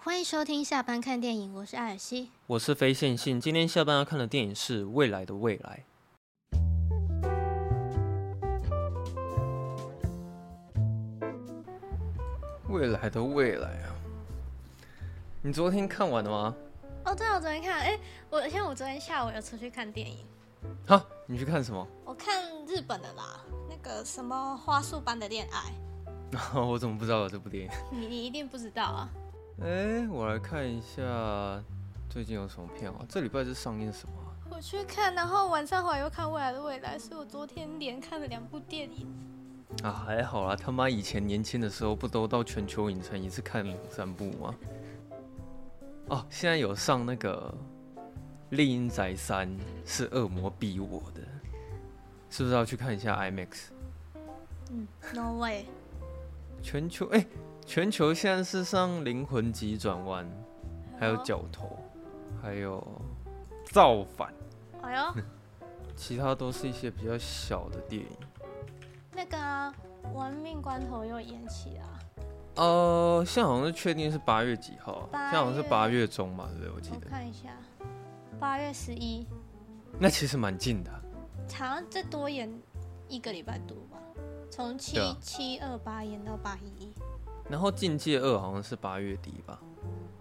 欢迎收听下班看电影，我是艾尔西，我是非线性。今天下班要看的电影是《未来的未来》。未来的未来啊！你昨天看完了吗？哦，对啊，我昨天看。哎，我像我昨天下午有出去看电影。好，你去看什么？我看日本的啦，那个什么《花束般的恋爱》。我怎么不知道有这部电影？你你一定不知道啊！哎，我来看一下最近有什么片啊？这礼拜是上映什么？我去看，然后晚上回来又看《未来的未来》，所以我昨天连看了两部电影。啊，还好啦，他妈以前年轻的时候不都到全球影城一次看两三部吗？哦，现在有上那个《丽音宅三》，是恶魔逼我的，是不是要去看一下 IMAX？嗯，No way。全球哎。欸全球现在是上《灵魂急转弯》，还有《角头》，还有《造反》。哎呦，其他都是一些比较小的电影。那个《玩命关头》又延期了。呃，现在好像是确定是八月几号？现在好像是八月中嘛，对不对？我记得。我看一下，八月十一。那其实蛮近的。好像再多演一个礼拜多吧，从七七二八演到八一一。然后《境界二》好像是八月底吧，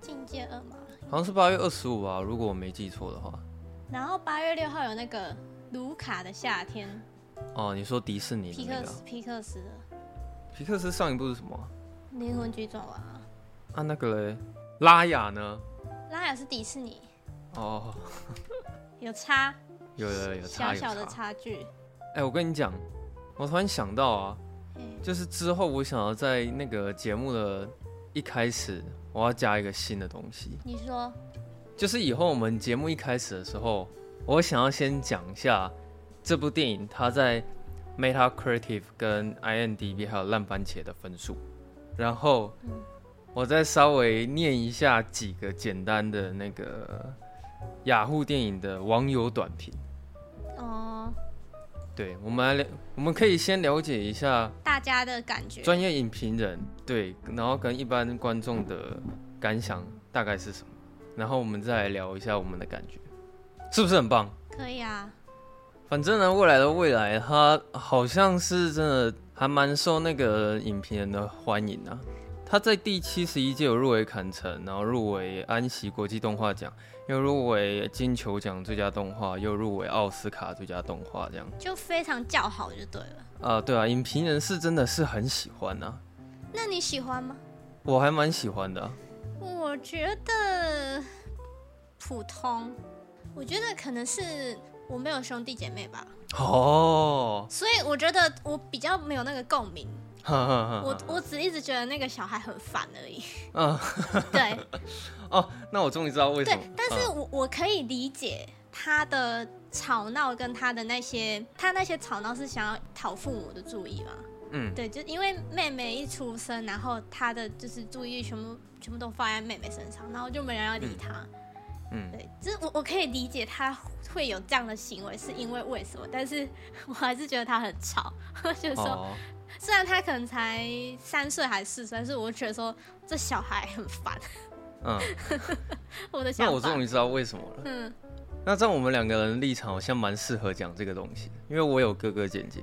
《境界二》嘛，好像是八月二十五吧，如果我没记错的话。然后八月六号有那个《卢卡的夏天》。哦，你说迪士尼的那个？皮克斯的。皮克斯上一部是什么？《灵魂急转弯》啊。啊，那个嘞，拉雅呢？拉雅是迪士尼。哦。有差。有有有差。小小的差距。哎，我跟你讲，我突然想到啊。就是之后，我想要在那个节目的一开始，我要加一个新的东西。你说，就是以后我们节目一开始的时候，我想要先讲一下这部电影它在 Meta Creative 跟 IMDB 还有烂番茄的分数，然后我再稍微念一下几个简单的那个雅虎电影的网友短评。哦。对，我们来了，我们可以先了解一下大家的感觉，专业影评人对，然后跟一般观众的感想大概是什么，然后我们再来聊一下我们的感觉，是不是很棒？可以啊，反正呢，未来的未来，它好像是真的还蛮受那个影评人的欢迎啊。他在第七十一届有入围坎城，然后入围安锡国际动画奖，又入围金球奖最佳动画，又入围奥斯卡最佳动画，这样就非常叫好就对了。啊、呃，对啊，影评人是真的是很喜欢啊。那你喜欢吗？我还蛮喜欢的、啊。我觉得普通，我觉得可能是我没有兄弟姐妹吧。哦。所以我觉得我比较没有那个共鸣。我我只一直觉得那个小孩很烦而已。嗯，对。哦，那我终于知道为什么。对，但是我我可以理解他的吵闹跟他的那些，他那些吵闹是想要讨父母的注意嘛？嗯，对，就因为妹妹一出生，然后他的就是注意力全部全部都放在妹妹身上，然后就没人要理他。嗯，对，就是我我可以理解他会有这样的行为是因为为什么，但是我还是觉得他很吵，就是说。哦虽然他可能才三岁还是四岁，但是我觉得说这小孩很烦。嗯，我的想法。那我终于知道为什么了。嗯，那在我们两个人立场好像蛮适合讲这个东西，因为我有哥哥姐姐，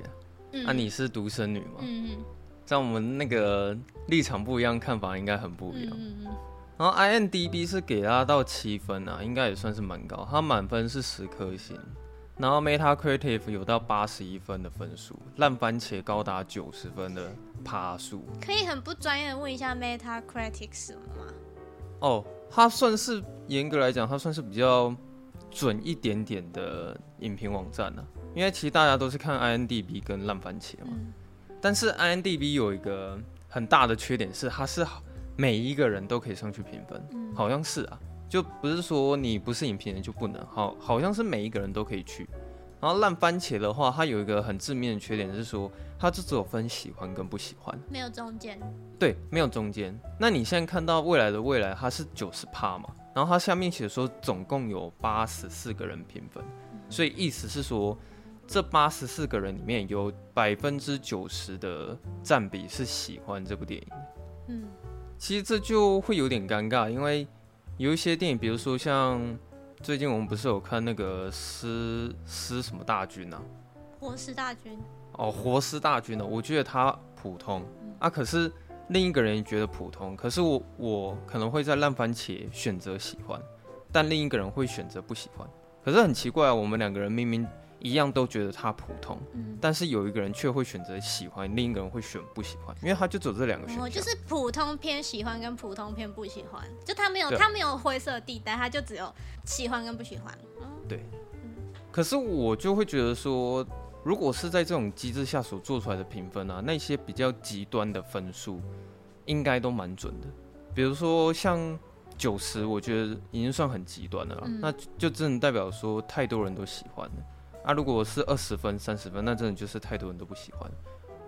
嗯、啊，你是独生女嘛，嗯嗯，在我们那个立场不一样，看法应该很不一样。嗯嗯。然后 I N D B 是给他到七分啊，应该也算是蛮高，他满分是十颗星。然后 Metacritic 有到八十一分的分数，烂番茄高达九十分的趴数。可以很不专业的问一下 Metacritic 是什么吗？哦，它算是严格来讲，它算是比较准一点点的影评网站呢、啊。因为其实大家都是看 INDB 跟烂番茄嘛。嗯、但是 INDB 有一个很大的缺点是，它是每一个人都可以上去评分，嗯、好像是啊。就不是说你不是影评人就不能，好，好像是每一个人都可以去。然后烂番茄的话，它有一个很致命的缺点是说，它就只有分喜欢跟不喜欢，没有中间。对，没有中间。那你现在看到未来的未来，它是九十趴嘛？然后它下面写说总共有八十四个人评分，所以意思是说，这八十四个人里面有百分之九十的占比是喜欢这部电影。嗯。其实这就会有点尴尬，因为有一些电影，比如说像最近我们不是有看那个尸尸什么大军啊？活尸大军。哦，活尸大军呢？我觉得他普通、嗯、啊，可是另一个人觉得普通，可是我我可能会在烂番茄选择喜欢，但另一个人会选择不喜欢。可是很奇怪啊，我们两个人明明。一样都觉得他普通，嗯，但是有一个人却会选择喜欢，另一个人会选不喜欢，因为他就走这两个选项，就是普通偏喜欢跟普通偏不喜欢，就他没有他没有灰色地带，他就只有喜欢跟不喜欢。嗯，对。可是我就会觉得说，如果是在这种机制下所做出来的评分啊，那些比较极端的分数应该都蛮准的，比如说像九十，我觉得已经算很极端了，嗯，那就真的代表说太多人都喜欢了。啊，如果是二十分、三十分，那真的就是太多人都不喜欢。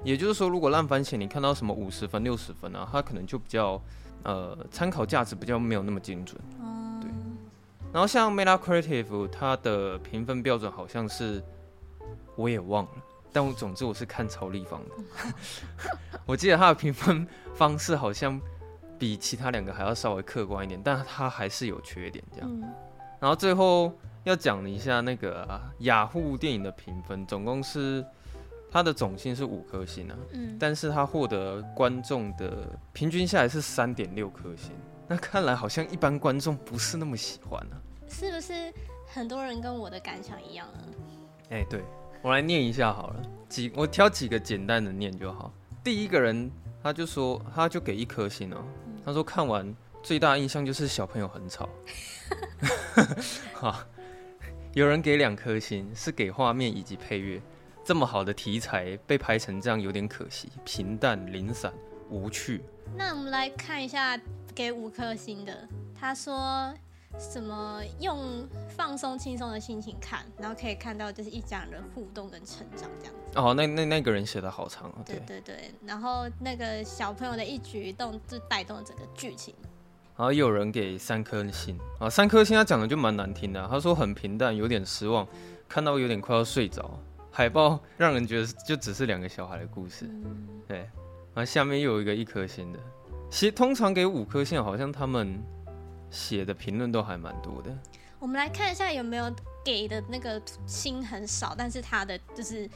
也就是说，如果烂番茄你看到什么五十分、六十分啊，它可能就比较呃参考价值比较没有那么精准。对。然后像 Meta Creative，它的评分标准好像是我也忘了，但我总之我是看超立方的。我记得他的评分方式好像比其他两个还要稍微客观一点，但他还是有缺点这样。然后最后。要讲一下那个雅虎电影的评分，总共是它的总星是五颗星啊，嗯，但是它获得观众的平均下来是三点六颗星，那看来好像一般观众不是那么喜欢啊，是不是很多人跟我的感想一样啊？哎，对，我来念一下好了，几我挑几个简单的念就好。第一个人他就说他就给一颗星哦，他说看完最大印象就是小朋友很吵，好。有人给两颗星，是给画面以及配乐。这么好的题材被拍成这样，有点可惜，平淡、零散、无趣。那我们来看一下给五颗星的，他说什么？用放松、轻松的心情看，然后可以看到就是一家人互动跟成长这样子。哦，那那那个人写的好长哦。对对对，然后那个小朋友的一举一动就带动了整个剧情。然后有人给三颗星啊，三颗星他讲的就蛮难听的，他说很平淡，有点失望，看到有点快要睡着。海报让人觉得就只是两个小孩的故事，对。然后下面又有一个一颗星的，其实通常给五颗星，好像他们写的评论都还蛮多的。我们来看一下有没有给的那个星很少，但是他的就是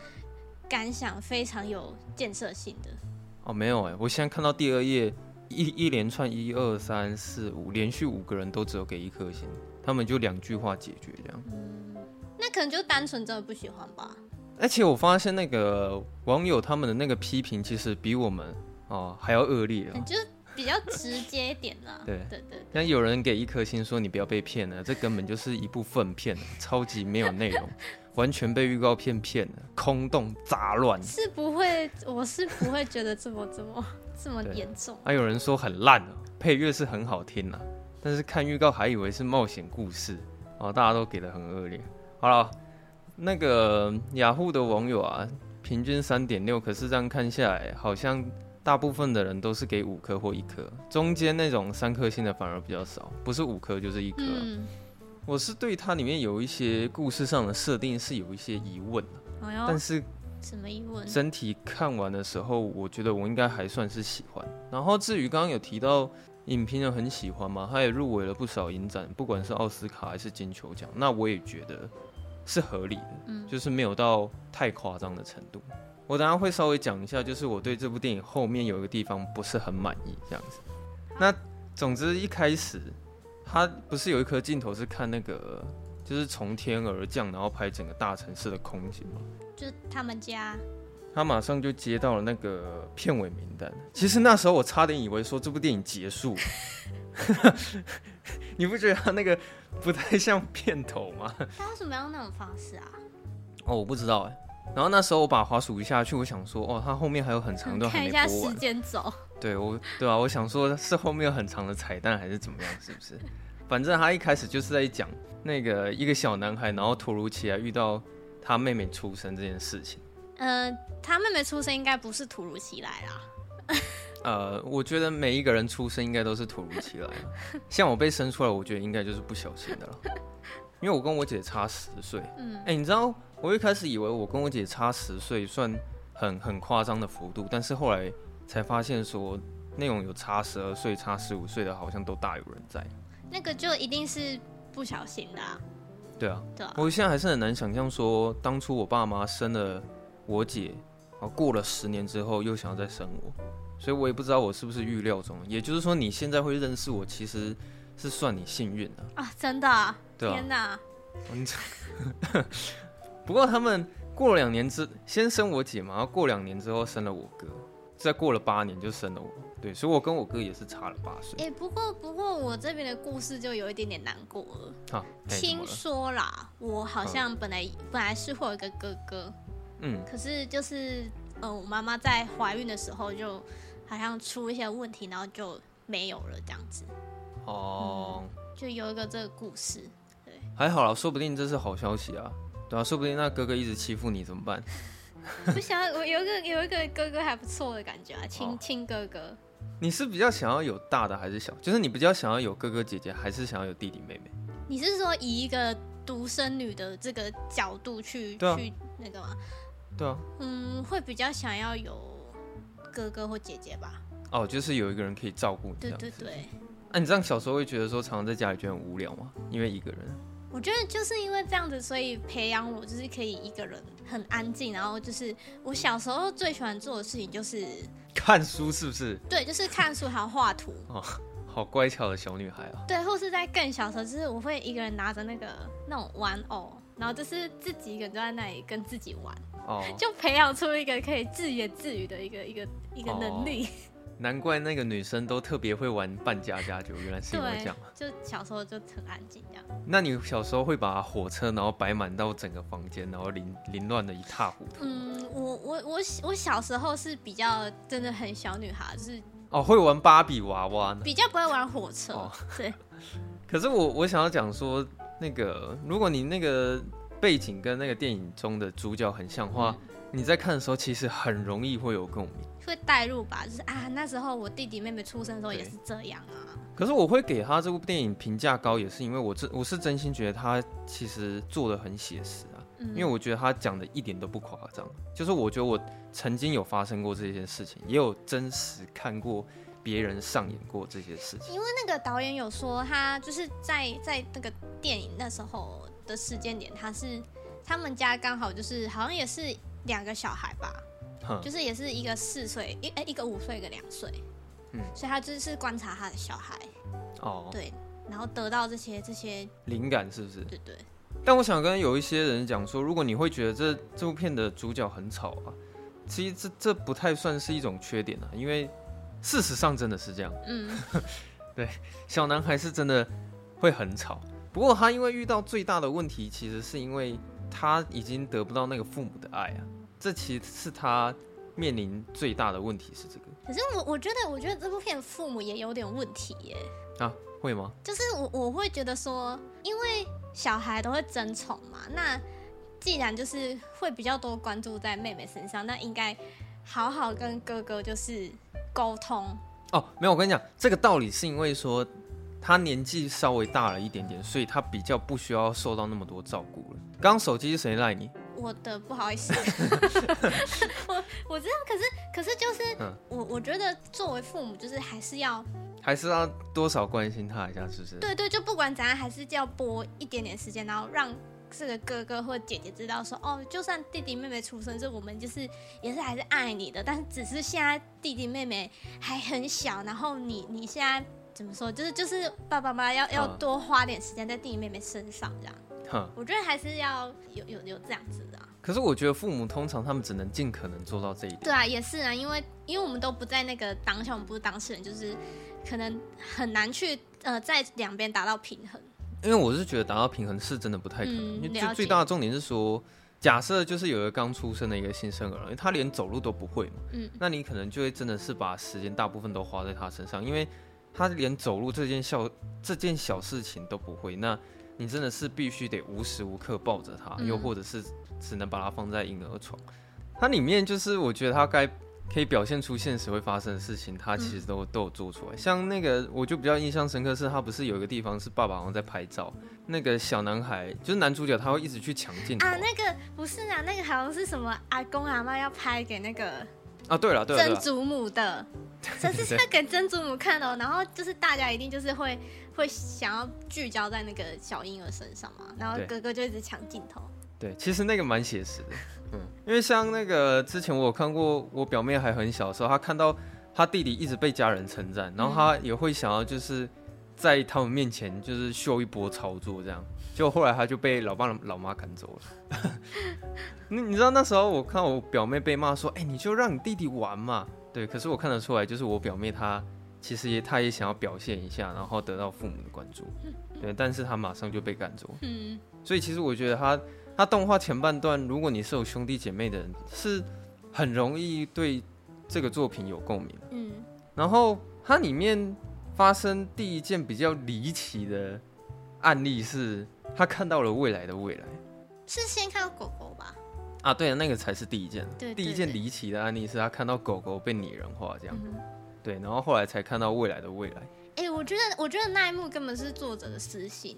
感想非常有建设性的。哦，没有哎，我现在看到第二页。一一连串一二三四五，连续五个人都只有给一颗星，他们就两句话解决这样。嗯，那可能就单纯真的不喜欢吧。而且我发现那个网友他们的那个批评，其实比我们哦还要恶劣啊，就比较直接一点啦。对对对，像有人给一颗星说，你不要被骗了，这根本就是一部粪片，超级没有内容。完全被预告片骗了，空洞杂乱。是不会，我是不会觉得这么这么这么严重。还、啊、有人说很烂、哦、配乐是很好听啊，但是看预告还以为是冒险故事哦，大家都给的很恶劣。好了，那个雅虎的网友啊，平均三点六，可是这样看下来，好像大部分的人都是给五颗或一颗，中间那种三颗星的反而比较少，不是五颗就是一颗。嗯我是对它里面有一些故事上的设定是有一些疑问、哎、呦但是什么疑问？整体看完的时候，我觉得我应该还算是喜欢。然后至于刚刚有提到影评人很喜欢嘛，他也入围了不少影展，不管是奥斯卡还是金球奖，那我也觉得是合理的，嗯，就是没有到太夸张的程度。我等下会稍微讲一下，就是我对这部电影后面有一个地方不是很满意这样子。那总之一开始。他不是有一颗镜头是看那个，就是从天而降，然后拍整个大城市的空景吗？就是他们家。他马上就接到了那个片尾名单。其实那时候我差点以为说这部电影结束。你不觉得他那个不太像片头吗？他为什么要那种方式啊？哦，我不知道哎。然后那时候我把滑鼠移下去，我想说，哦，他后面还有很长一段还没播完。看一下时间走。对，我对啊，我想说是后面有很长的彩蛋还是怎么样，是不是？反正他一开始就是在讲那个一个小男孩，然后突如其来遇到他妹妹出生这件事情。呃，他妹妹出生应该不是突如其来啦。呃，我觉得每一个人出生应该都是突如其来。像我被生出来，我觉得应该就是不小心的了。因为我跟我姐差十岁。嗯。哎、欸，你知道我一开始以为我跟我姐差十岁算很很夸张的幅度，但是后来。才发现说，那种有差十二岁、差十五岁的，好像都大有人在。那个就一定是不小心的啊。对啊，对啊。我现在还是很难想象说，当初我爸妈生了我姐，然后过了十年之后又想要再生我，所以我也不知道我是不是预料中。也就是说，你现在会认识我，其实是算你幸运的啊！真的？对啊。天哪！不过他们过了两年之先生我姐嘛，然后过两年之后生了我哥，再过了八年就生了我。对，所以我跟我哥也是差了八岁。哎、欸，不过不过我这边的故事就有一点点难过了。啊、听说啦，我好像本来、嗯、本来是会有一个哥哥，嗯，可是就是呃，我妈妈在怀孕的时候就好像出一些问题，然后就没有了这样子。哦、嗯，就有一个这个故事。对，还好啦，说不定这是好消息啊。对啊，说不定那哥哥一直欺负你怎么办？不想要我有一个有一个哥哥还不错的感觉啊，亲亲、哦、哥哥。你是比较想要有大的还是小？就是你比较想要有哥哥姐姐，还是想要有弟弟妹妹？你是说以一个独生女的这个角度去、啊、去那个吗？对啊。嗯，会比较想要有哥哥或姐姐吧。哦，就是有一个人可以照顾你。对对对。那、啊、你这样小时候会觉得说常常在家里觉得很无聊吗？因为一个人。我觉得就是因为这样子，所以培养我就是可以一个人很安静，然后就是我小时候最喜欢做的事情就是看书，是不是？对，就是看书还有画图。哦，好乖巧的小女孩啊！对，或是在更小的时候，就是我会一个人拿着那个那种玩偶，然后就是自己一个人就在那里跟自己玩，哦，就培养出一个可以自言自语的一个一个一个能力。哦难怪那个女生都特别会玩扮家家酒，原来是因为这样。就小时候就很安静这样。那你小时候会把火车然后摆满到整个房间，然后凌凌乱的一塌糊涂？嗯，我我我我小时候是比较真的很小女孩，就是哦会玩芭比娃娃呢，比较不会玩火车。哦、对。可是我我想要讲说，那个如果你那个背景跟那个电影中的主角很像的话，嗯、你在看的时候其实很容易会有共鸣。会带入吧，就是啊，那时候我弟弟妹妹出生的时候也是这样啊。可是我会给他这部电影评价高，也是因为我真我是真心觉得他其实做的很写实啊。嗯，因为我觉得他讲的一点都不夸张，就是我觉得我曾经有发生过这件事情，也有真实看过别人上演过这些事情。因为那个导演有说，他就是在在那个电影那时候的时间点，他是他们家刚好就是好像也是两个小孩吧。就是也是一个四岁一哎一个五岁一个两岁，嗯，所以他就是观察他的小孩，哦，对，然后得到这些这些灵感是不是？对对。但我想跟有一些人讲说，如果你会觉得这这部片的主角很吵啊，其实这这不太算是一种缺点啊，因为事实上真的是这样，嗯，对，小男孩是真的会很吵，不过他因为遇到最大的问题，其实是因为他已经得不到那个父母的爱啊。这其实是他面临最大的问题是这个。可是我我觉得，我觉得这部片父母也有点问题耶。啊，会吗？就是我我会觉得说，因为小孩都会争宠嘛，那既然就是会比较多关注在妹妹身上，那应该好好跟哥哥就是沟通。哦，没有，我跟你讲，这个道理是因为说他年纪稍微大了一点点，所以他比较不需要受到那么多照顾了。刚刚手机是谁赖你？我的不好意思，我我知道，可是可是就是、嗯、我我觉得作为父母就是还是要还是要多少关心他一下，是不是？对对，就不管怎样，还是要拨一点点时间，然后让这个哥哥或姐姐知道说，哦，就算弟弟妹妹出生，这我们就是也是还是爱你的，但是只是现在弟弟妹妹还很小，然后你你现在怎么说？就是就是爸爸妈妈要要多花点时间在弟弟妹妹身上，这样。我觉得还是要有有有这样子的啊。可是我觉得父母通常他们只能尽可能做到这一点。对啊，也是啊，因为因为我们都不在那个当下，我们不是当事人，就是可能很难去呃在两边达到平衡。因为我是觉得达到平衡是真的不太可能。嗯，因为最最大的重点是说，假设就是有一个刚出生的一个新生儿，他连走路都不会嘛，嗯，那你可能就会真的是把时间大部分都花在他身上，因为他连走路这件小这件小事情都不会，那。你真的是必须得无时无刻抱着他，又或者是只能把它放在婴儿床。它里面就是我觉得它该可以表现出现实会发生的事情，他其实都都有做出来。像那个，我就比较印象深刻是，他不是有一个地方是爸爸好像在拍照，那个小男孩就是男主角，他会一直去抢镜头啊。那个不是啊，那个好像是什么阿公阿妈要拍给那个啊，对了，对了，曾祖母的。这是他给曾祖母看的，喔，然后就是大家一定就是会会想要聚焦在那个小婴儿身上嘛，然后哥哥就一直抢镜头。对，其实那个蛮写实的，嗯，因为像那个之前我有看过，我表妹还很小的时候，她看到她弟弟一直被家人称赞，然后她也会想要就是在他们面前就是秀一波操作这样，结果后来她就被老爸老妈赶走了。你你知道那时候我看我表妹被骂说，哎，你就让你弟弟玩嘛。对，可是我看得出来，就是我表妹她其实也他也想要表现一下，然后得到父母的关注。对，但是他马上就被赶走。嗯，所以其实我觉得他他动画前半段，如果你是有兄弟姐妹的人，是很容易对这个作品有共鸣。嗯，然后它里面发生第一件比较离奇的案例是，他看到了未来的未来。是先看到狗狗吧？啊，对啊，那个才是第一件。对，第一件离奇的案例是他看到狗狗被拟人化这样。嗯、对，然后后来才看到未来的未来。哎、欸，我觉得，我觉得那一幕根本是作者的私心。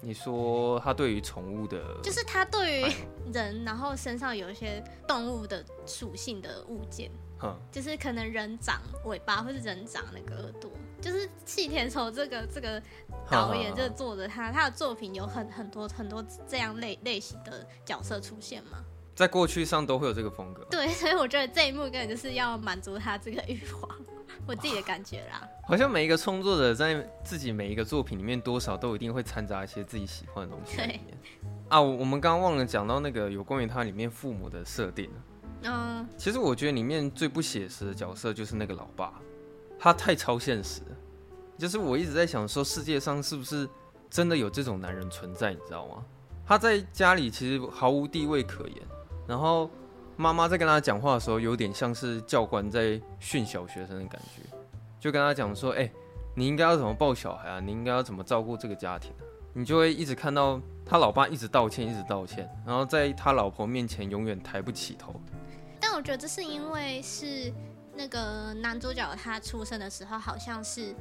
你说他对于宠物的，就是他对于 人，然后身上有一些动物的属性的物件，嗯，就是可能人长尾巴，或是人长那个耳朵。就是细田守这个这个导演，这个作者，他他的作品有很很多很多这样类类型的角色出现吗？在过去上都会有这个风格，对，所以我觉得这一幕根本就是要满足他这个欲望，我自己的感觉啦。好像每一个创作者在自己每一个作品里面，多少都一定会掺杂一些自己喜欢的东西在里面。啊，我们刚刚忘了讲到那个有关于他里面父母的设定。嗯，其实我觉得里面最不写实的角色就是那个老爸，他太超现实。就是我一直在想说，世界上是不是真的有这种男人存在？你知道吗？他在家里其实毫无地位可言。然后妈妈在跟他讲话的时候，有点像是教官在训小学生的感觉，就跟他讲说：“哎，你应该要怎么抱小孩啊？你应该要怎么照顾这个家庭啊？”你就会一直看到他老爸一直道歉，一直道歉，然后在他老婆面前永远抬不起头。但我觉得这是因为是那个男主角他出生的时候，好像是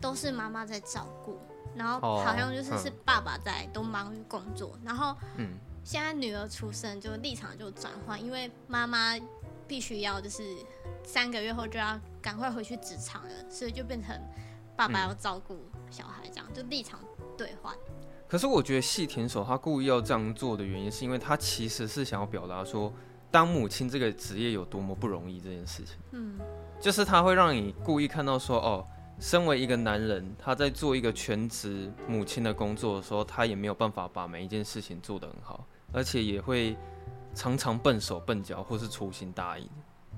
都是妈妈在照顾，然后好像就是是爸爸在都忙于工作，然后嗯。现在女儿出生，就立场就转换，因为妈妈必须要就是三个月后就要赶快回去职场了，所以就变成爸爸要照顾小孩，这样、嗯、就立场对换。可是我觉得细田守他故意要这样做的原因，是因为他其实是想要表达说，当母亲这个职业有多么不容易这件事情。嗯，就是他会让你故意看到说，哦，身为一个男人，他在做一个全职母亲的工作的时候，他也没有办法把每一件事情做得很好。而且也会常常笨手笨脚，或是粗心大意。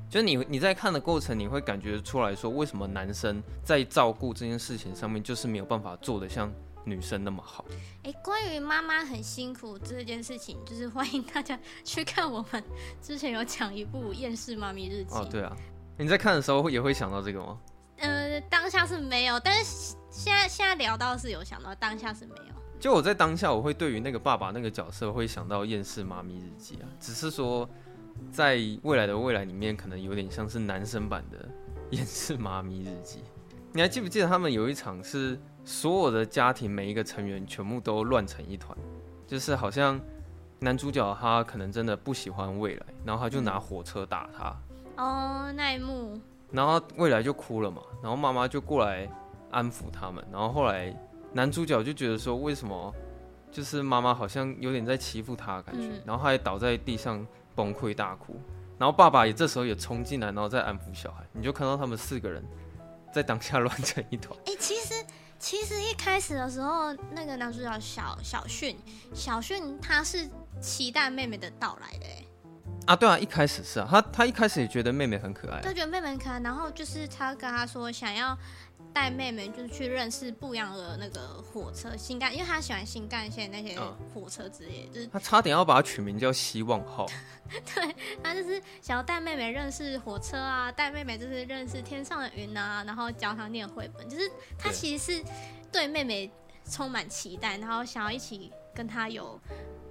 就是你你在看的过程，你会感觉出来说，为什么男生在照顾这件事情上面，就是没有办法做的像女生那么好？哎，关于妈妈很辛苦这件事情，就是欢迎大家去看我们之前有讲一部《厌世妈咪日记》。哦，对啊，你在看的时候也会想到这个吗？呃，当下是没有，但是现在现在聊到是有想到，当下是没有。就我在当下，我会对于那个爸爸那个角色会想到《厌世妈咪日记》啊，只是说在未来的未来里面，可能有点像是男生版的《厌世妈咪日记》。你还记不记得他们有一场是所有的家庭每一个成员全部都乱成一团，就是好像男主角他可能真的不喜欢未来，然后他就拿火车打他。哦，那一幕。然后未来就哭了嘛，然后妈妈就过来安抚他们，然后后来。男主角就觉得说，为什么就是妈妈好像有点在欺负他的感觉，嗯、然后他也倒在地上崩溃大哭，然后爸爸也这时候也冲进来，然后再安抚小孩，你就看到他们四个人在当下乱成一团。哎、欸，其实其实一开始的时候，那个男主角小小迅，小迅他是期待妹妹的到来的，哎。啊，对啊，一开始是啊，他他一开始也觉得妹妹很可爱，他觉得妹妹很可爱，然后就是他跟他说想要。带妹妹就是去认识不一样的那个火车新干，因为他喜欢新干线那些火车之类，嗯、就是他差点要把它取名叫希望号。对，他就是想要带妹妹认识火车啊，带妹妹就是认识天上的云啊，然后教她念绘本，就是他其实是对妹妹充满期待，然后想要一起跟她有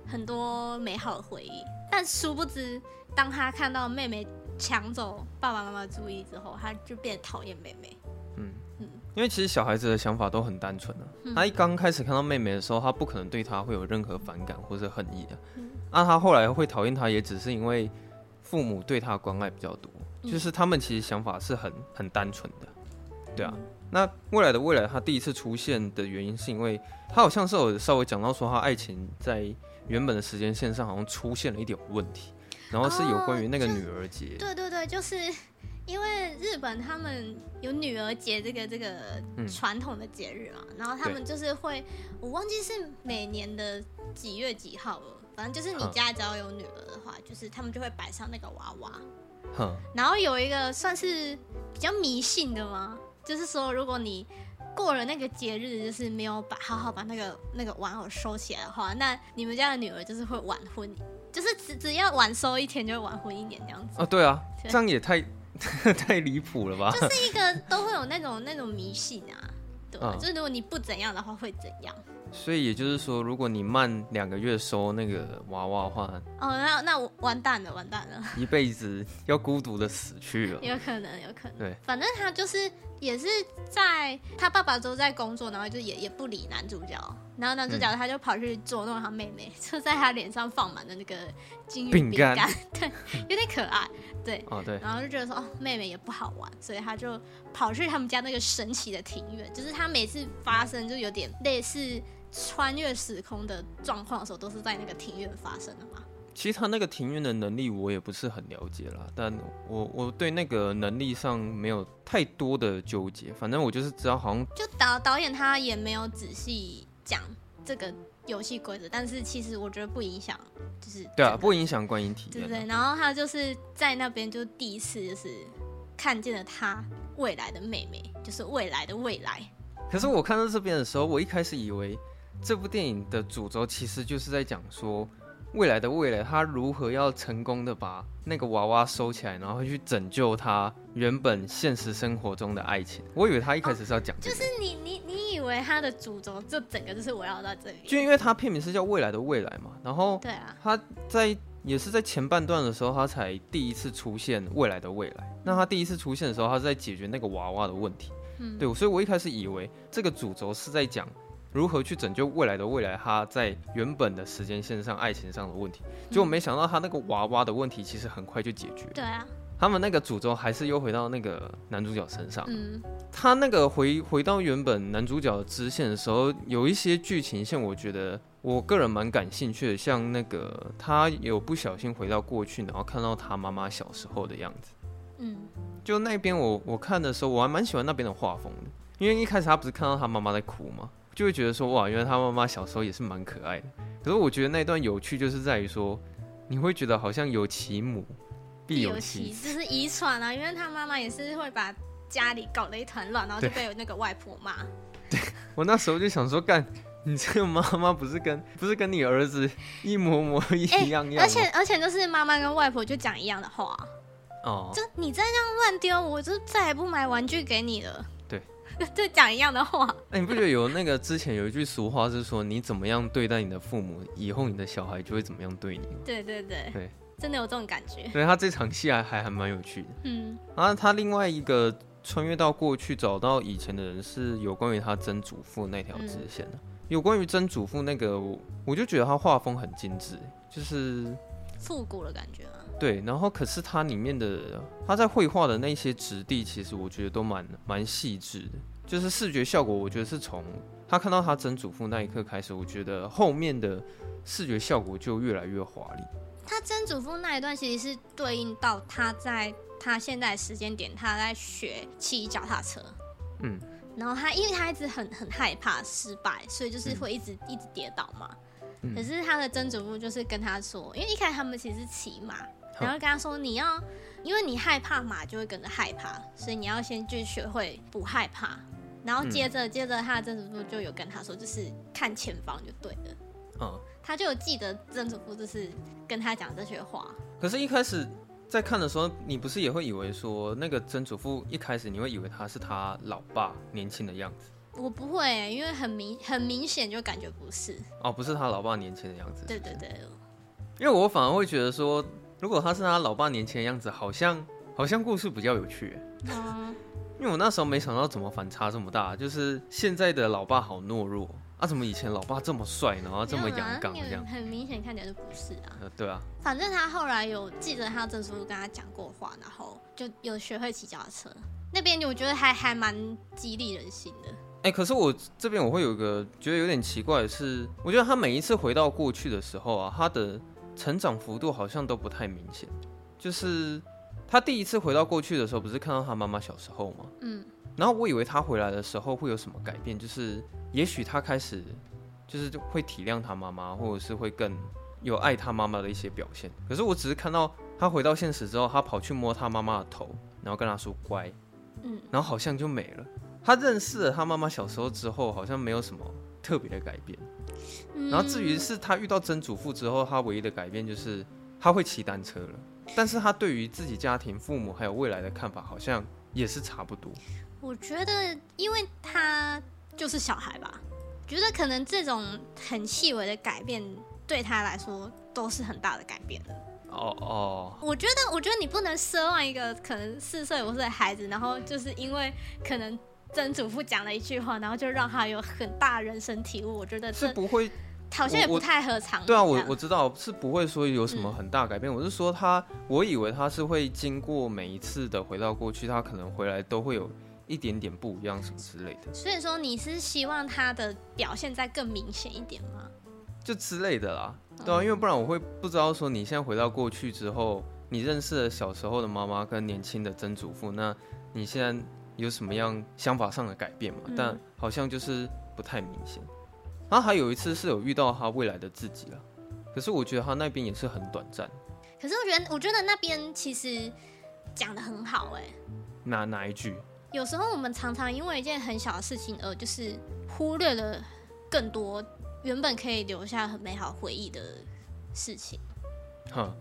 很多美好的回忆。但殊不知，当他看到妹妹抢走爸爸妈妈的注意之后，他就变得讨厌妹妹。嗯。因为其实小孩子的想法都很单纯的、啊，他一刚开始看到妹妹的时候，他不可能对她会有任何反感或者恨意的。那他后来会讨厌她，也只是因为父母对他关爱比较多，就是他们其实想法是很很单纯的，对啊。那未来的未来，他第一次出现的原因是因为他好像是有稍微讲到说，他爱情在原本的时间线上好像出现了一点问题，然后是有关于那个女儿节。对对对，就是因为日本他们有女儿节这个这个传统的节日嘛，然后他们就是会，我忘记是每年的几月几号了，反正就是你家只要有女儿的话，就是他们就会摆上那个娃娃。哼，然后有一个算是比较迷信的吗？就是说，如果你过了那个节日，就是没有把好好把那个那个玩偶收起来的话，那你们家的女儿就是会晚婚，就是只只要晚收一天就会晚婚一年这样子。哦，对啊，这样也太 太离谱了吧？就是一个都会有那种那种迷信啊，对吧？嗯，就是如果你不怎样的话，会怎样？所以也就是说，如果你慢两个月收那个娃娃的话，哦，那那我完蛋了，完蛋了，一辈子要孤独的死去了。有可能，有可能。对，反正他就是也是在他爸爸都在工作，然后就也也不理男主角，然后男主角他就跑去捉弄他妹妹，嗯、就在他脸上放满了那个金鱼饼干，对，有点可爱，对，哦对，然后就觉得说哦，妹妹也不好玩，所以他就跑去他们家那个神奇的庭院，就是他每次发生就有点类似。穿越时空的状况的时候，都是在那个庭院发生的吗？其实他那个庭院的能力我也不是很了解啦，但我我对那个能力上没有太多的纠结。反正我就是知道，好像就导导演他也没有仔细讲这个游戏规则，但是其实我觉得不影响，就是对啊，不影响观影体验，对不对？然后他就是在那边就第一次就是看见了他未来的妹妹，就是未来的未来。可是我看到这边的时候，我一开始以为。这部电影的主轴其实就是在讲说，未来的未来，他如何要成功的把那个娃娃收起来，然后去拯救他原本现实生活中的爱情。我以为他一开始是要讲这个，就是你你你以为他的主轴就整个就是围绕到这里，就因为他片名是叫《未来的未来》嘛，然后对啊，他在也是在前半段的时候，他才第一次出现未来的未来。那他第一次出现的时候，他是在解决那个娃娃的问题，嗯，对，所以我一开始以为这个主轴是在讲。如何去拯救未来的未来？他在原本的时间线上，爱情上的问题，结果没想到他那个娃娃的问题，其实很快就解决。对啊，他们那个诅咒还是又回到那个男主角身上。嗯，他那个回回到原本男主角的支线的时候，有一些剧情线，我觉得我个人蛮感兴趣的，像那个他有不小心回到过去，然后看到他妈妈小时候的样子。嗯，就那边我我看的时候，我还蛮喜欢那边的画风的，因为一开始他不是看到他妈妈在哭吗？就会觉得说哇，原来他妈妈小时候也是蛮可爱的。可是我觉得那段有趣，就是在于说，你会觉得好像有其母必有其子，就是遗传啊。因为他妈妈也是会把家里搞得一团乱，然后就被那个外婆骂。对，我那时候就想说，干，你这个妈妈不是跟 不是跟你儿子一模模一样样，欸？而且而且就是妈妈跟外婆就讲一样的话。哦，就你再这样乱丢，我就再也不买玩具给你了。就讲一样的话。哎、欸，你不觉得有那个之前有一句俗话是说，你怎么样对待你的父母，以后你的小孩就会怎么样对你？对对对对，真的有这种感觉。对，他这场戏还还还蛮有趣的。嗯，然后他另外一个穿越到过去找到以前的人，是有关于他曾祖父那条支线的。嗯、有关于曾祖父那个，我就觉得他画风很精致，就是复古的感觉啊。对，然后可是它里面的他在绘画的那些质地，其实我觉得都蛮蛮细致的。就是视觉效果，我觉得是从他看到他曾祖父那一刻开始，我觉得后面的视觉效果就越来越华丽。他曾祖父那一段其实是对应到他在他现在时间点，他在学骑脚踏车。嗯，然后他因为他一直很很害怕失败，所以就是会一直、嗯、一直跌倒嘛。嗯、可是他的曾祖父就是跟他说，因为一开始他们其实是骑马。然后跟他说：“你要，因为你害怕马就会跟着害怕，所以你要先去学会不害怕。然后接着，接着他的曾祖父就有跟他说，就是看前方就对了。嗯，他就有记得曾祖父就是跟他讲这些话。可是，一开始在看的时候，你不是也会以为说，那个曾祖父一开始你会以为他是他老爸年轻的样子？我不会，因为很明很明显就感觉不是。哦，不是他老爸年轻的样子。对对对。因为我反而会觉得说。如果他是他老爸年轻的样子，好像好像故事比较有趣。嗯，因为我那时候没想到怎么反差这么大，就是现在的老爸好懦弱，啊，怎么以前老爸这么帅，然后这么阳刚这样？很明显看起来就不是啊。呃，对啊。反正他后来有记得他曾叔叔跟他讲过话，然后就有学会骑脚踏车。那边我觉得还还蛮激励人心的。哎、欸，可是我这边我会有一个觉得有点奇怪的是，我觉得他每一次回到过去的时候啊，他的成长幅度好像都不太明显。就是他第一次回到过去的时候，不是看到他妈妈小时候吗？嗯。然后我以为他回来的时候会有什么改变，就是也许他开始就是会体谅他妈妈，或者是会更有爱他妈妈的一些表现。可是我只是看到他回到现实之后，他跑去摸他妈妈的头，然后跟他说乖，嗯，然后好像就没了。他认识了他妈妈小时候之后，好像没有什么特别的改变。然后至于是他遇到曾祖父之后，他唯一的改变就是他会骑单车了。但是他对于自己家庭、父母还有未来的看法，好像也是差不多。我觉得，因为他就是小孩吧，觉得可能这种很细微的改变对他来说都是很大的改变的。哦哦，我觉得，我觉得你不能奢望一个可能四岁五岁的孩子，然后就是因为可能。曾祖父讲了一句话，然后就让他有很大人生体悟。我觉得是不会，好像也不太合常。对啊，我我知道是不会说有什么很大改变。嗯、我是说他，我以为他是会经过每一次的回到过去，他可能回来都会有一点点不一样什么之类的。所以说你是希望他的表现再更明显一点吗？就之类的啦，对啊，因为不然我会不知道说你现在回到过去之后，你认识了小时候的妈妈跟年轻的曾祖父，那你现在。有什么样想法上的改变嘛？但好像就是不太明显。然后还有一次是有遇到他未来的自己了，可是我觉得他那边也是很短暂。可是我觉得，我觉得那边其实讲的很好哎。哪哪一句？有时候我们常常因为一件很小的事情而就是忽略了更多原本可以留下很美好回忆的事情。哈，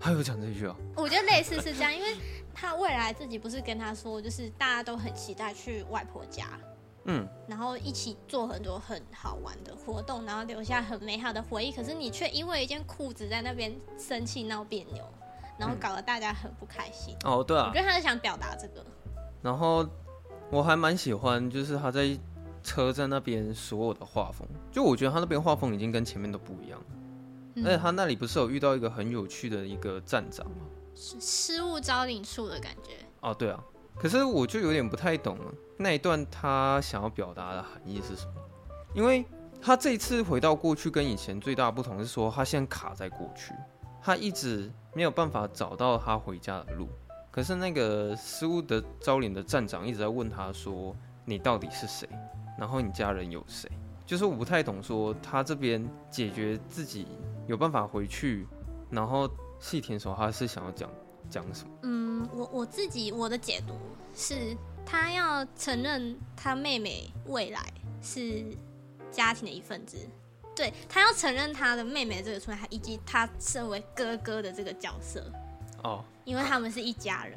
还有讲这句啊？我觉得类似是这样，因为。他未来自己不是跟他说，就是大家都很期待去外婆家，嗯，然后一起做很多很好玩的活动，然后留下很美好的回忆。可是你却因为一件裤子在那边生气闹别扭，然后搞得大家很不开心。嗯、哦，对啊，我觉得他是想表达这个。然后我还蛮喜欢，就是他在车站那边所有的画风，就我觉得他那边画风已经跟前面都不一样了。嗯、而且他那里不是有遇到一个很有趣的一个站长吗？失物招领处的感觉哦，对啊，可是我就有点不太懂了，那一段他想要表达的含义是什么？因为他这一次回到过去跟以前最大的不同是说，他现在卡在过去，他一直没有办法找到他回家的路。可是那个失物的招领的站长一直在问他说：“你到底是谁？然后你家人有谁？”就是我不太懂，说他这边解决自己有办法回去，然后。细田守他是想要讲讲什么？嗯，我我自己我的解读是，他要承认他妹妹未来是家庭的一份子，对，他要承认他的妹妹这个存在，以及他身为哥哥的这个角色。哦，因为他们是一家人。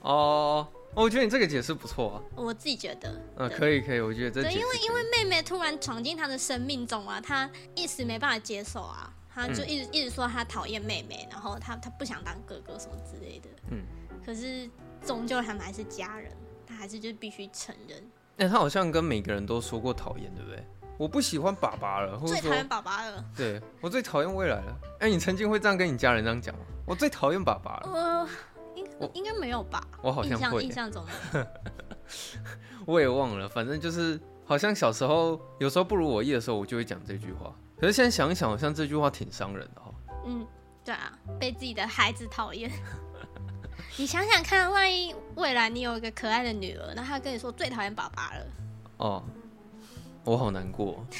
哦，我觉得你这个解释不错啊。我自己觉得，嗯，可以可以，我觉得这对，因为因为妹妹突然闯进他的生命中啊，他一时没办法接受啊。他就一直一直说他讨厌妹妹，然后他他不想当哥哥什么之类的。嗯，可是终究他们还是家人，他还是就必须承认。哎、欸，他好像跟每个人都说过讨厌，对不对？我不喜欢爸爸了，或者最讨厌爸爸了。对，我最讨厌未来了。哎、欸，你曾经会这样跟你家人这样讲吗？我最讨厌爸爸了。呃，应应该没有吧？我好像会印象中。我也忘了，反正就是好像小时候有时候不如我意的时候，我就会讲这句话。可是现在想一想，好像这句话挺伤人的哦。嗯，对啊，被自己的孩子讨厌。你想想看，万一未来你有一个可爱的女儿，那她跟你说最讨厌爸爸了。哦，我好难过。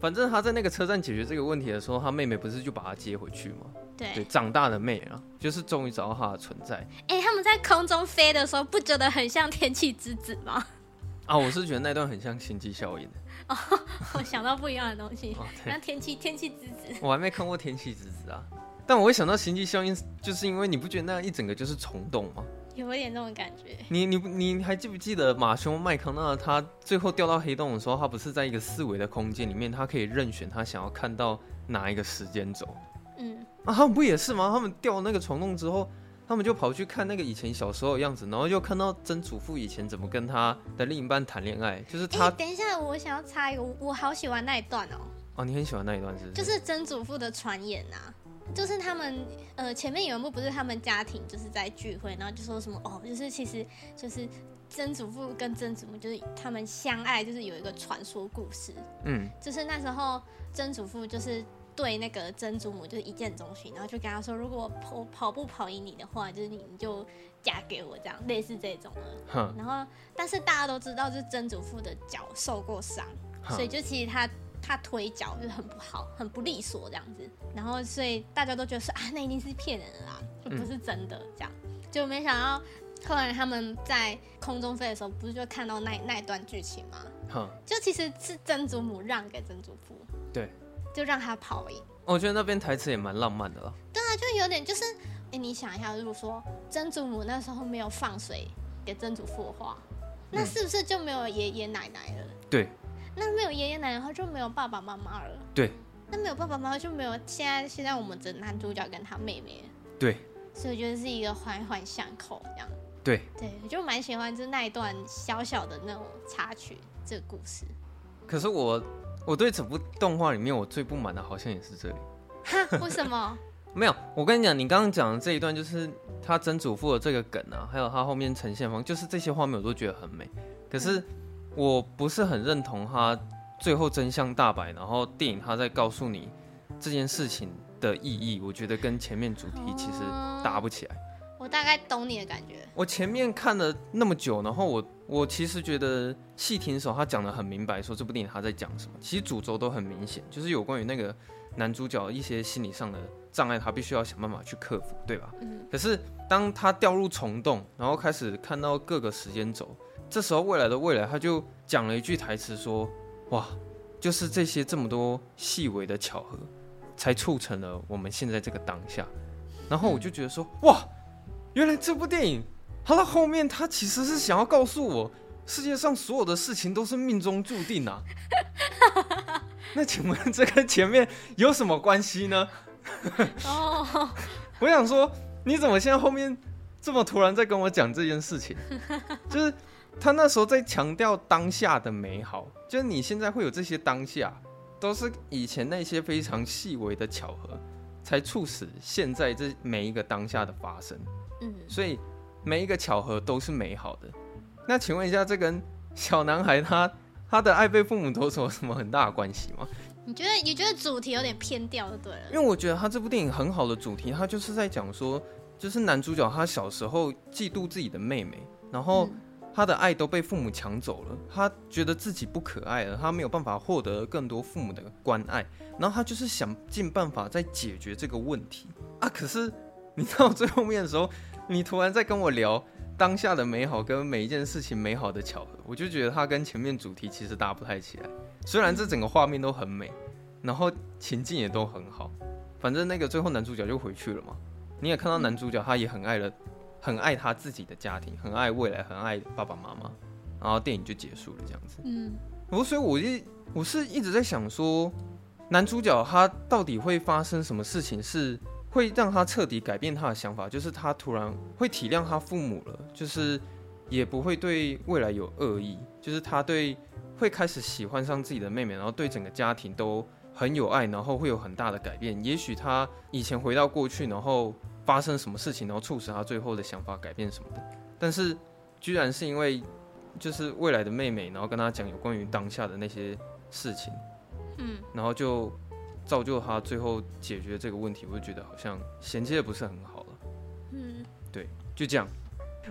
反正他在那个车站解决这个问题的时候，他妹妹不是就把他接回去吗？对，对，长大的妹啊，就是终于找到他的存在。哎、欸，他们在空中飞的时候，不觉得很像天气之子吗？啊，我是觉得那段很像星际效应。哦，我想到不一样的东西，像天气天气之子。我还没看过天气之子啊，但我会想到星际效应，就是因为你不觉得那样一整个就是虫洞吗？有一点那种感觉。你你你还记不记得马修麦康纳他最后掉到黑洞的时候，他不是在一个四维的空间里面，他可以任选他想要看到哪一个时间轴？嗯，啊，他们不也是吗？他们掉那个虫洞之后，他们就跑去看那个以前小时候的样子，然后又看到曾祖父以前怎么跟他的另一半谈恋爱，就是他。欸，等一下，我想要插一个，我好喜欢那一段哦。哦，你很喜欢那一段是不是？就是曾祖父的传言呐，就是他们呃前面有一幕不是他们家庭就是在聚会，然后就说什么哦，就是其实就是曾祖父跟曾祖母就是他们相爱，就是有一个传说故事。嗯，就是那时候曾祖父就是。对那个曾祖母就是一见钟情，然后就跟他说，如果跑跑步跑赢你的话，就是你就嫁给我这样，类似这种的。然后，但是大家都知道，就是曾祖父的脚受过伤，所以就其实他他腿脚就是很不好，很不利索这样子。然后，所以大家都觉得说啊，那一定是骗人的啦，就不是真的这样。嗯、就没想到后来他们在空中飞的时候，不是就看到那那一段剧情吗？就其实是曾祖母让给曾祖父。对。就让他跑赢，我觉得那边台词也蛮浪漫的了。对啊，就有点就是，哎，你想一下，如果说曾祖母那时候没有放水给曾祖父的话，那是不是就没有爷爷奶奶了？对。那没有爷爷奶奶的话，就没有爸爸妈妈了。对。那没有爸爸妈妈，就没有现在现在我们的男主角跟他妹妹。对。所以我觉得是一个环环相扣这样。对。对，我就蛮喜欢就是那一段小小的那种插曲，这个故事。可是我。我对整部动画里面，我最不满的好像也是这里。哈？为什么？没有，我跟你讲，你刚刚讲的这一段就是他曾祖父的这个梗啊，还有他后面呈现方，就是这些画面我都觉得很美。可是我不是很认同他最后真相大白，然后电影他在告诉你这件事情的意义，我觉得跟前面主题其实搭不起来。我大概懂你的感觉。我前面看了那么久，然后我我其实觉得细听的时候，他讲的很明白，说这部电影他在讲什么。其实主轴都很明显，就是有关于那个男主角一些心理上的障碍，他必须要想办法去克服，对吧？嗯。可是当他掉入虫洞，然后开始看到各个时间轴，这时候未来的未来，他就讲了一句台词说：“哇，就是这些这么多细微的巧合，才促成了我们现在这个当下。”然后我就觉得说：“哇。”原来这部电影，它的后面，他其实是想要告诉我，世界上所有的事情都是命中注定啊。那请问这跟前面有什么关系呢？哦，我想说，你怎么现在后面这么突然在跟我讲这件事情？就是他那时候在强调当下的美好，就是你现在会有这些当下，都是以前那些非常细微的巧合，才促使现在这每一个当下的发生。所以每一个巧合都是美好的。那请问一下，这跟小男孩他他的爱被父母夺走有什么很大的关系吗？你觉得你觉得主题有点偏掉就对了。因为我觉得他这部电影很好的主题，他就是在讲说，就是男主角他小时候嫉妒自己的妹妹，然后他的爱都被父母抢走了，他觉得自己不可爱了，他没有办法获得更多父母的关爱，然后他就是想尽办法在解决这个问题啊。可是 你到最后面的时候。你突然在跟我聊当下的美好跟每一件事情美好的巧合，我就觉得它跟前面主题其实搭不太起来。虽然这整个画面都很美，然后情境也都很好，反正那个最后男主角就回去了嘛。你也看到男主角他也很爱了，很爱他自己的家庭，很爱未来，很爱爸爸妈妈。然后电影就结束了这样子。嗯，我所以我一我是一直在想说，男主角他到底会发生什么事情是？会让他彻底改变他的想法，就是他突然会体谅他父母了，就是也不会对未来有恶意，就是他对会开始喜欢上自己的妹妹，然后对整个家庭都很有爱，然后会有很大的改变。也许他以前回到过去，然后发生什么事情，然后促使他最后的想法改变什么的，但是居然是因为就是未来的妹妹，然后跟他讲有关于当下的那些事情，嗯，然后就。造就他最后解决这个问题，我就觉得好像衔接的不是很好了。嗯，对，就这样。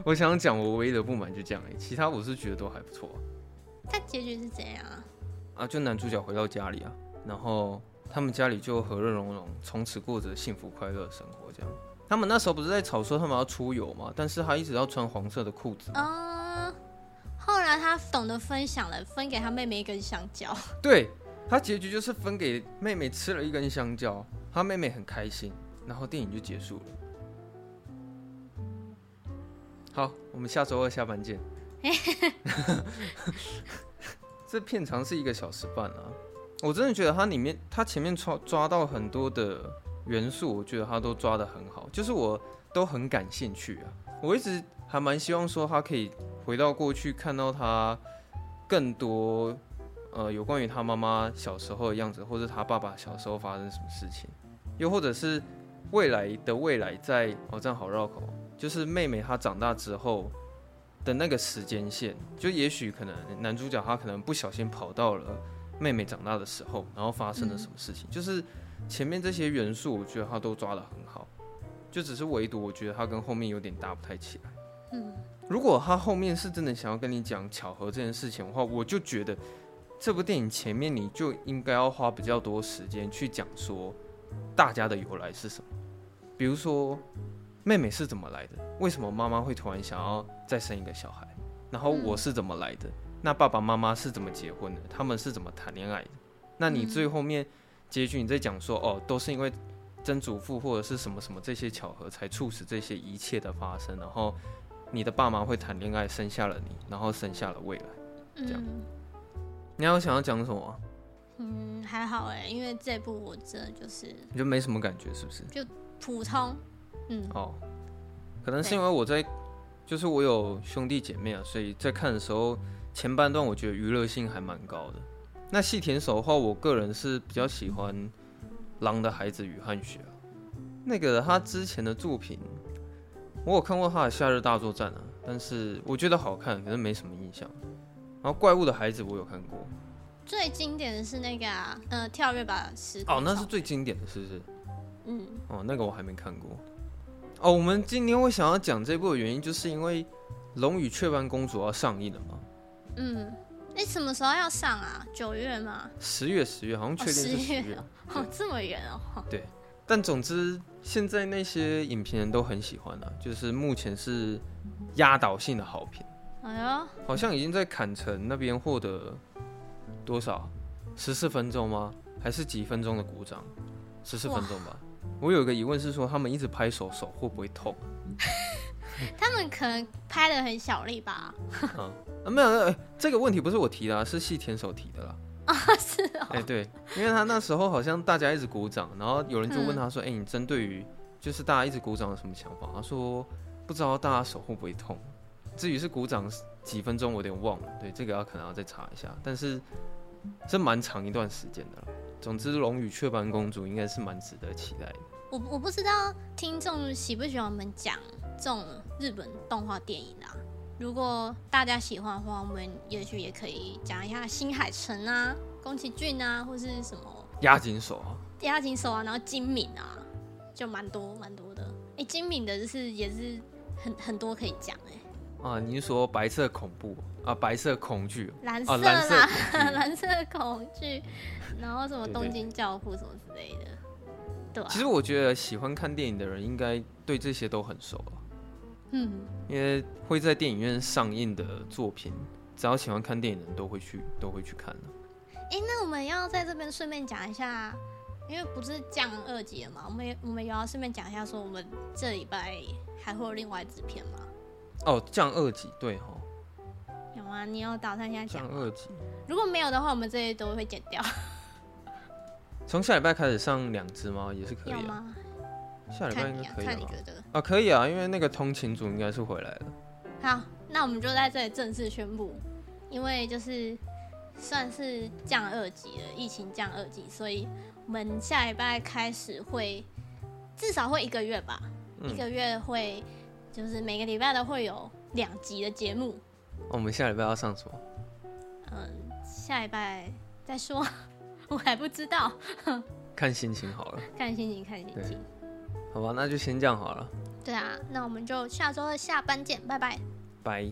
我想讲我唯一的不满就这样，其他我是觉得都还不错。他结局是怎样啊？啊，就男主角回到家里啊，然后他们家里就和乐融融，从此过着幸福快乐的生活。这样，他们那时候不是在吵说他们要出游嘛？但是他一直要穿黄色的裤子。啊，后来他懂得分享了，分给他妹妹一根香蕉。对。他结局就是分给妹妹吃了一根香蕉，他妹妹很开心，然后电影就结束了。好，我们下周二下班见。这片长是一个小时半啊，我真的觉得它里面，它前面抓抓到很多的元素，我觉得它都抓得很好。就是我都很感兴趣啊。我一直还蛮希望说他可以回到过去，看到他更多呃有关于他妈妈小时候的样子，或者他爸爸小时候发生什么事情，又或者是未来的未来在哦，这样好绕口，就是妹妹她长大之后的那个时间线，就也许可能男主角他可能不小心跑到了妹妹长大的时候，然后发生了什么事情，就是前面这些元素，我觉得他都抓得很好。就只是唯独我觉得他跟后面有点搭不太起来。嗯，如果他后面是真的想要跟你讲巧合这件事情的话，我就觉得这部电影前面你就应该要花比较多时间去讲说大家的由来是什么。比如说妹妹是怎么来的？为什么妈妈会突然想要再生一个小孩？然后我是怎么来的？那爸爸妈妈是怎么结婚的？他们是怎么谈恋爱的？那你最后面结局你在讲说哦，都是因为。曾祖父或者是什么什么这些巧合，才促使这些一切的发生。然后你的爸妈会谈恋爱，生下了你，然后生下了未来。这样，嗯、你还有想要讲什么？嗯，还好哎，因为这部我真的就是你就没什么感觉，是不是？就普通。嗯。哦，可能是因为我在，就是我有兄弟姐妹啊，所以在看的时候前半段我觉得娱乐性还蛮高的。那细田守的话，我个人是比较喜欢。狼的孩子与汗血，那个他之前的作品，我有看过他的《夏日大作战》啊，但是我觉得好看，可是没什么印象。然后《怪物的孩子》我有看过，最经典的是那个啊，呃，跳跃吧时空。哦，那是最经典的，是不是？嗯。哦，那个我还没看过。哦，我们今天会想要讲这部的原因，就是因为《龙与雀斑公主》要上映了嘛。嗯。你什么时候要上啊？九月吗？十月，十月，好像确定是十月。哦，这么远哦。对，但总之现在那些影评人都很喜欢啊，就是目前是压倒性的好评。哎呀，好像已经在坎城那边获得多少？十四分钟吗？还是几分钟的鼓掌？十四分钟吧。我有一个疑问是说，他们一直拍手，手会不会痛？他们可能拍的很小力吧。嗯，啊、没有，欸，这个问题不是我提的，啊，是细田手提的啦。啊，是哦。哎，欸，对，因为他那时候好像大家一直鼓掌，然后有人就问他说：“哎，嗯欸，你针对于就是大家一直鼓掌有什么想法？”他说：“不知道大家手会不会痛。至于是鼓掌几分钟，我有点忘了。对，这个要可能要再查一下。但是这蛮长一段时间的了。总之，《龙与雀斑公主》应该是蛮值得期待的。我我不知道听众喜不喜欢我们讲。这种日本动画电影啊，如果大家喜欢的话，我们也许也可以讲一下新海诚啊、宫崎骏啊，或是什么押井守啊、押井守啊，然后金敏啊，就蛮多蛮多的。哎、欸，今敏的就是也是很很多可以讲哎、欸。啊，你是说白色恐怖啊？白色恐惧？蓝色啦，啊、蓝色恐惧，然后什么东京教父什么之类的，对、啊、其实我觉得喜欢看电影的人应该对这些都很熟了。嗯，因为会在电影院上映的作品，只要喜欢看电影的人都会去，都会去看的。哎、欸，那我们要在这边顺便讲一下，因为不是降二级了嘛，我们我们也要顺便讲一下，说我们这礼拜还会有另外一支片吗？哦，降二级，对哈。有吗？你有打算现在讲？降二级。如果没有的话，我们这些都会剪掉。从下礼拜开始上两只吗？也是可以、啊。有吗？下礼拜应该可以吧？看你觉得啊，可以啊，因为那个通勤组应该是回来了。好，那我们就在这里正式宣布，因为就是算是降二级了，疫情降二级，所以我们下礼拜开始会至少会一个月吧，嗯、一个月会就是每个礼拜都会有两集的节目。我们下礼拜要上什么？嗯，下礼拜再说，我还不知道。看心情好了。看心情，看心情。好吧，那就先这样好了。对啊，那我们就下周的下班见，拜拜。拜。